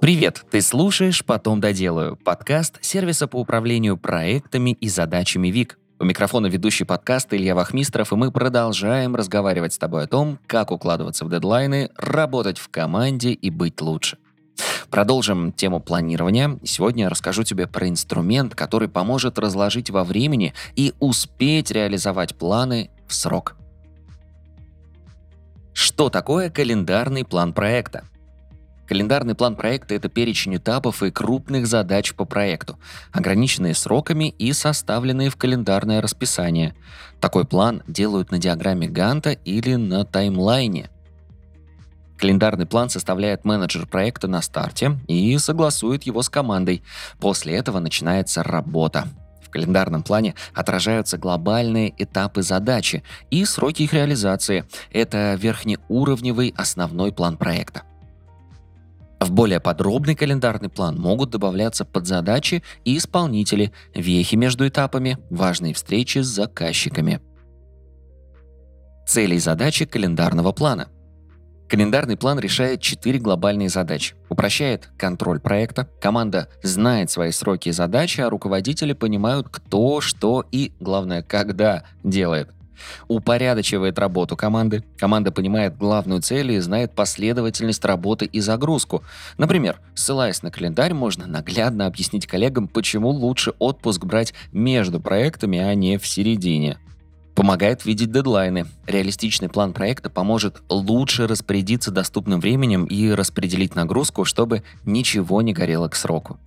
Привет! Ты слушаешь «Потом доделаю» — подкаст сервиса по управлению проектами и задачами ВИК. У микрофона ведущий подкаста Илья Вахмистров, и мы продолжаем разговаривать с тобой о том, как укладываться в дедлайны, работать в команде и быть лучше. Продолжим тему планирования. Сегодня я расскажу тебе про инструмент, который поможет разложить во времени и успеть реализовать планы в срок. Что такое календарный план проекта? Календарный план проекта – это перечень этапов и крупных задач по проекту, ограниченные сроками и составленные в календарное расписание. Такой план делают на диаграмме Ганта или на таймлайне. Календарный план составляет менеджер проекта на старте и согласует его с командой. После этого начинается работа. В календарном плане отражаются глобальные этапы задачи и сроки их реализации. Это верхнеуровневый основной план проекта. В более подробный календарный план могут добавляться подзадачи и исполнители, вехи между этапами, важные встречи с заказчиками. Цели и задачи календарного плана. Календарный план решает четыре глобальные задачи. Упрощает контроль проекта, команда знает свои сроки и задачи, а руководители понимают, кто, что и, главное, когда делает упорядочивает работу команды. Команда понимает главную цель и знает последовательность работы и загрузку. Например, ссылаясь на календарь, можно наглядно объяснить коллегам, почему лучше отпуск брать между проектами, а не в середине. Помогает видеть дедлайны. Реалистичный план проекта поможет лучше распорядиться доступным временем и распределить нагрузку, чтобы ничего не горело к сроку.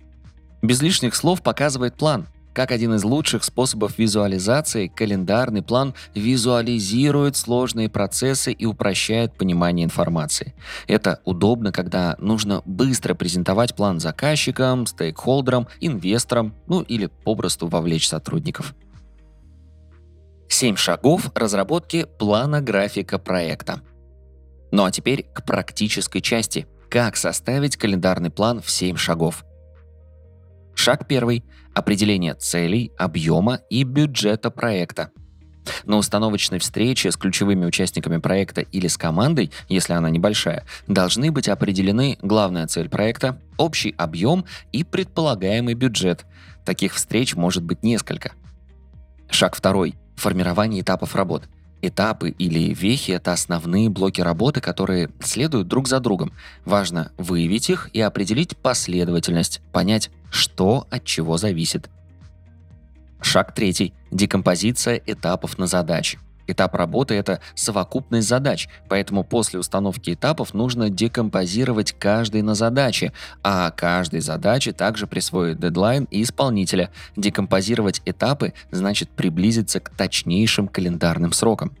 Без лишних слов показывает план. Как один из лучших способов визуализации, календарный план визуализирует сложные процессы и упрощает понимание информации. Это удобно, когда нужно быстро презентовать план заказчикам, стейкхолдерам, инвесторам, ну или попросту вовлечь сотрудников. Семь шагов разработки плана графика проекта. Ну а теперь к практической части. Как составить календарный план в 7 шагов – Шаг первый – определение целей, объема и бюджета проекта. На установочной встрече с ключевыми участниками проекта или с командой, если она небольшая, должны быть определены главная цель проекта, общий объем и предполагаемый бюджет. Таких встреч может быть несколько. Шаг второй – формирование этапов работ – Этапы или вехи — это основные блоки работы, которые следуют друг за другом. Важно выявить их и определить последовательность, понять, что от чего зависит. Шаг третий – декомпозиция этапов на задачи. Этап работы – это совокупность задач, поэтому после установки этапов нужно декомпозировать каждый на задачи, а каждой задаче также присвоить дедлайн и исполнителя. Декомпозировать этапы значит приблизиться к точнейшим календарным срокам.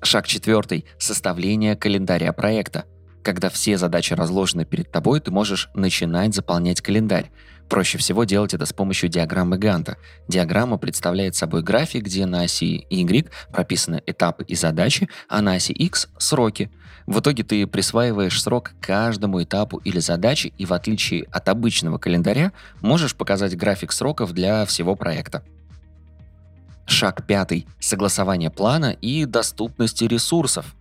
Шаг четвертый – составление календаря проекта – когда все задачи разложены перед тобой, ты можешь начинать заполнять календарь. Проще всего делать это с помощью диаграммы Ганта. Диаграмма представляет собой график, где на оси Y прописаны этапы и задачи, а на оси X — сроки. В итоге ты присваиваешь срок каждому этапу или задаче и в отличие от обычного календаря можешь показать график сроков для всего проекта. Шаг пятый – согласование плана и доступности ресурсов.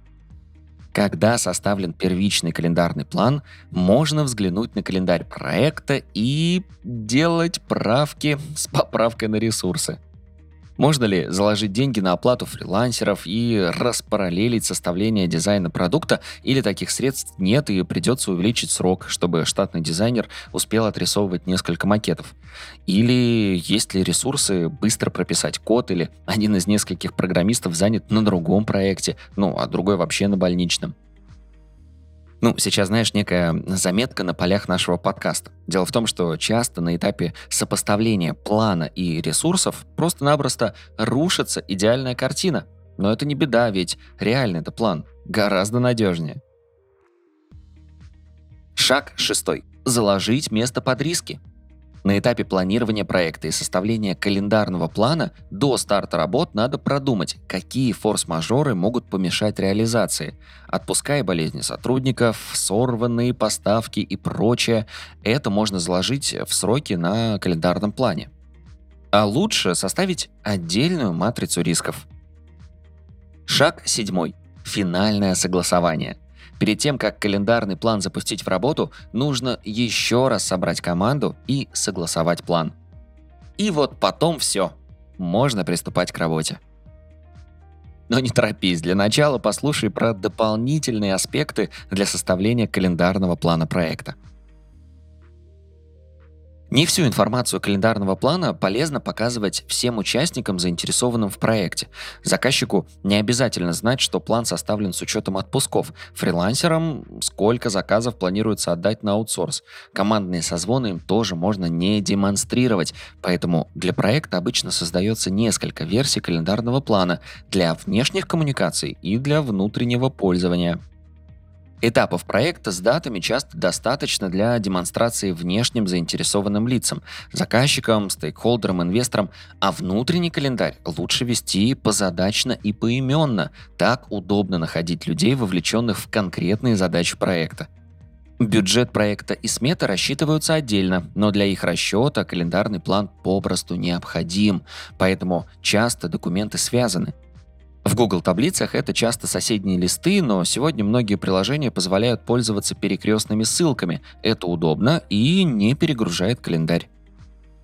Когда составлен первичный календарный план, можно взглянуть на календарь проекта и делать правки с поправкой на ресурсы. Можно ли заложить деньги на оплату фрилансеров и распараллелить составление дизайна продукта, или таких средств нет и придется увеличить срок, чтобы штатный дизайнер успел отрисовывать несколько макетов? Или есть ли ресурсы быстро прописать код, или один из нескольких программистов занят на другом проекте, ну, а другой вообще на больничном? Ну, сейчас, знаешь, некая заметка на полях нашего подкаста. Дело в том, что часто на этапе сопоставления плана и ресурсов просто-напросто рушится идеальная картина. Но это не беда, ведь реальный это план гораздо надежнее. Шаг шестой. Заложить место под риски. На этапе планирования проекта и составления календарного плана до старта работ надо продумать, какие форс-мажоры могут помешать реализации. Отпуска болезни сотрудников, сорванные поставки и прочее. Это можно заложить в сроки на календарном плане. А лучше составить отдельную матрицу рисков. Шаг седьмой. Финальное согласование – Перед тем, как календарный план запустить в работу, нужно еще раз собрать команду и согласовать план. И вот потом все. Можно приступать к работе. Но не торопись, для начала послушай про дополнительные аспекты для составления календарного плана проекта – не всю информацию календарного плана полезно показывать всем участникам, заинтересованным в проекте. Заказчику не обязательно знать, что план составлен с учетом отпусков. Фрилансерам сколько заказов планируется отдать на аутсорс. Командные созвоны им тоже можно не демонстрировать. Поэтому для проекта обычно создается несколько версий календарного плана для внешних коммуникаций и для внутреннего пользования. Этапов проекта с датами часто достаточно для демонстрации внешним заинтересованным лицам, заказчикам, стейкхолдерам, инвесторам, а внутренний календарь лучше вести позадачно и поименно. Так удобно находить людей, вовлеченных в конкретные задачи проекта. Бюджет проекта и смета рассчитываются отдельно, но для их расчета календарный план попросту необходим, поэтому часто документы связаны – в Google таблицах это часто соседние листы, но сегодня многие приложения позволяют пользоваться перекрестными ссылками. Это удобно и не перегружает календарь.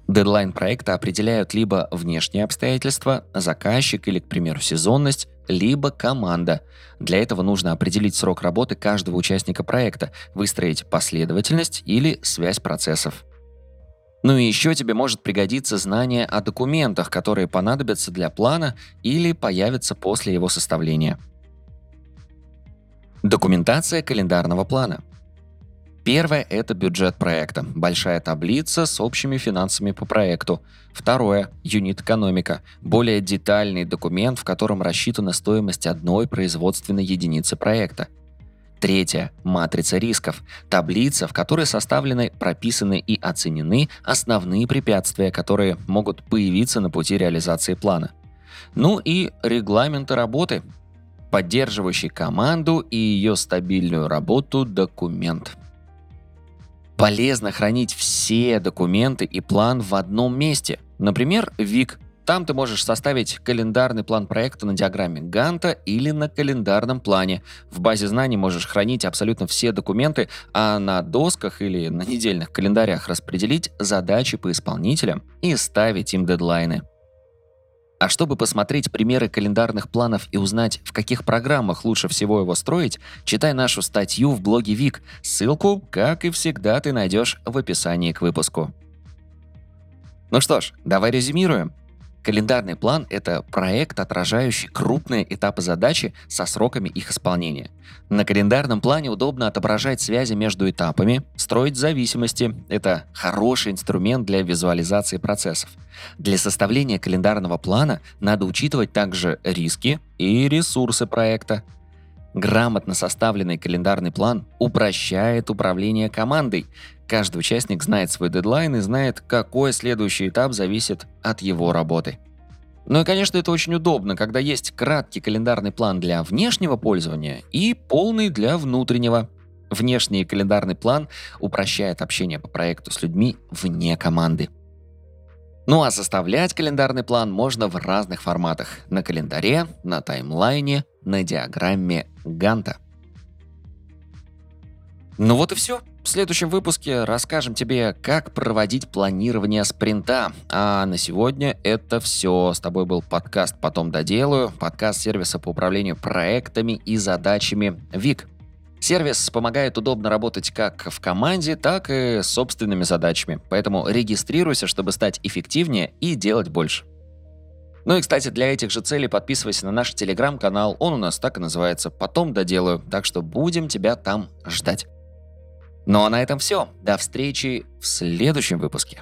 Дедлайн проекта определяют либо внешние обстоятельства, заказчик или, к примеру, сезонность, либо команда. Для этого нужно определить срок работы каждого участника проекта, выстроить последовательность или связь процессов. Ну и еще тебе может пригодиться знание о документах, которые понадобятся для плана или появятся после его составления. Документация календарного плана. Первое – это бюджет проекта, большая таблица с общими финансами по проекту. Второе – юнит-экономика, более детальный документ, в котором рассчитана стоимость одной производственной единицы проекта – Третье – матрица рисков. Таблица, в которой составлены, прописаны и оценены основные препятствия, которые могут появиться на пути реализации плана. Ну и регламенты работы, поддерживающий команду и ее стабильную работу документ. Полезно хранить все документы и план в одном месте. Например, ВИК там ты можешь составить календарный план проекта на диаграмме Ганта или на календарном плане. В базе знаний можешь хранить абсолютно все документы, а на досках или на недельных календарях распределить задачи по исполнителям и ставить им дедлайны. А чтобы посмотреть примеры календарных планов и узнать, в каких программах лучше всего его строить, читай нашу статью в блоге Вик. Ссылку, как и всегда, ты найдешь в описании к выпуску. Ну что ж, давай резюмируем. Календарный план – это проект, отражающий крупные этапы задачи со сроками их исполнения. На календарном плане удобно отображать связи между этапами, строить зависимости – это хороший инструмент для визуализации процессов. Для составления календарного плана надо учитывать также риски и ресурсы проекта. Грамотно составленный календарный план упрощает управление командой. Каждый участник знает свой дедлайн и знает, какой следующий этап зависит от его работы. Ну и, конечно, это очень удобно, когда есть краткий календарный план для внешнего пользования и полный для внутреннего. Внешний календарный план упрощает общение по проекту с людьми вне команды. Ну а составлять календарный план можно в разных форматах. На календаре, на таймлайне, на диаграмме Ганта. Ну вот и все. В следующем выпуске расскажем тебе, как проводить планирование спринта. А на сегодня это все. С тобой был подкаст «Потом доделаю», подкаст сервиса по управлению проектами и задачами ВИК. Сервис помогает удобно работать как в команде, так и с собственными задачами. Поэтому регистрируйся, чтобы стать эффективнее и делать больше. Ну и, кстати, для этих же целей подписывайся на наш телеграм-канал. Он у нас так и называется «Потом доделаю». Так что будем тебя там ждать. Ну а на этом все. До встречи в следующем выпуске.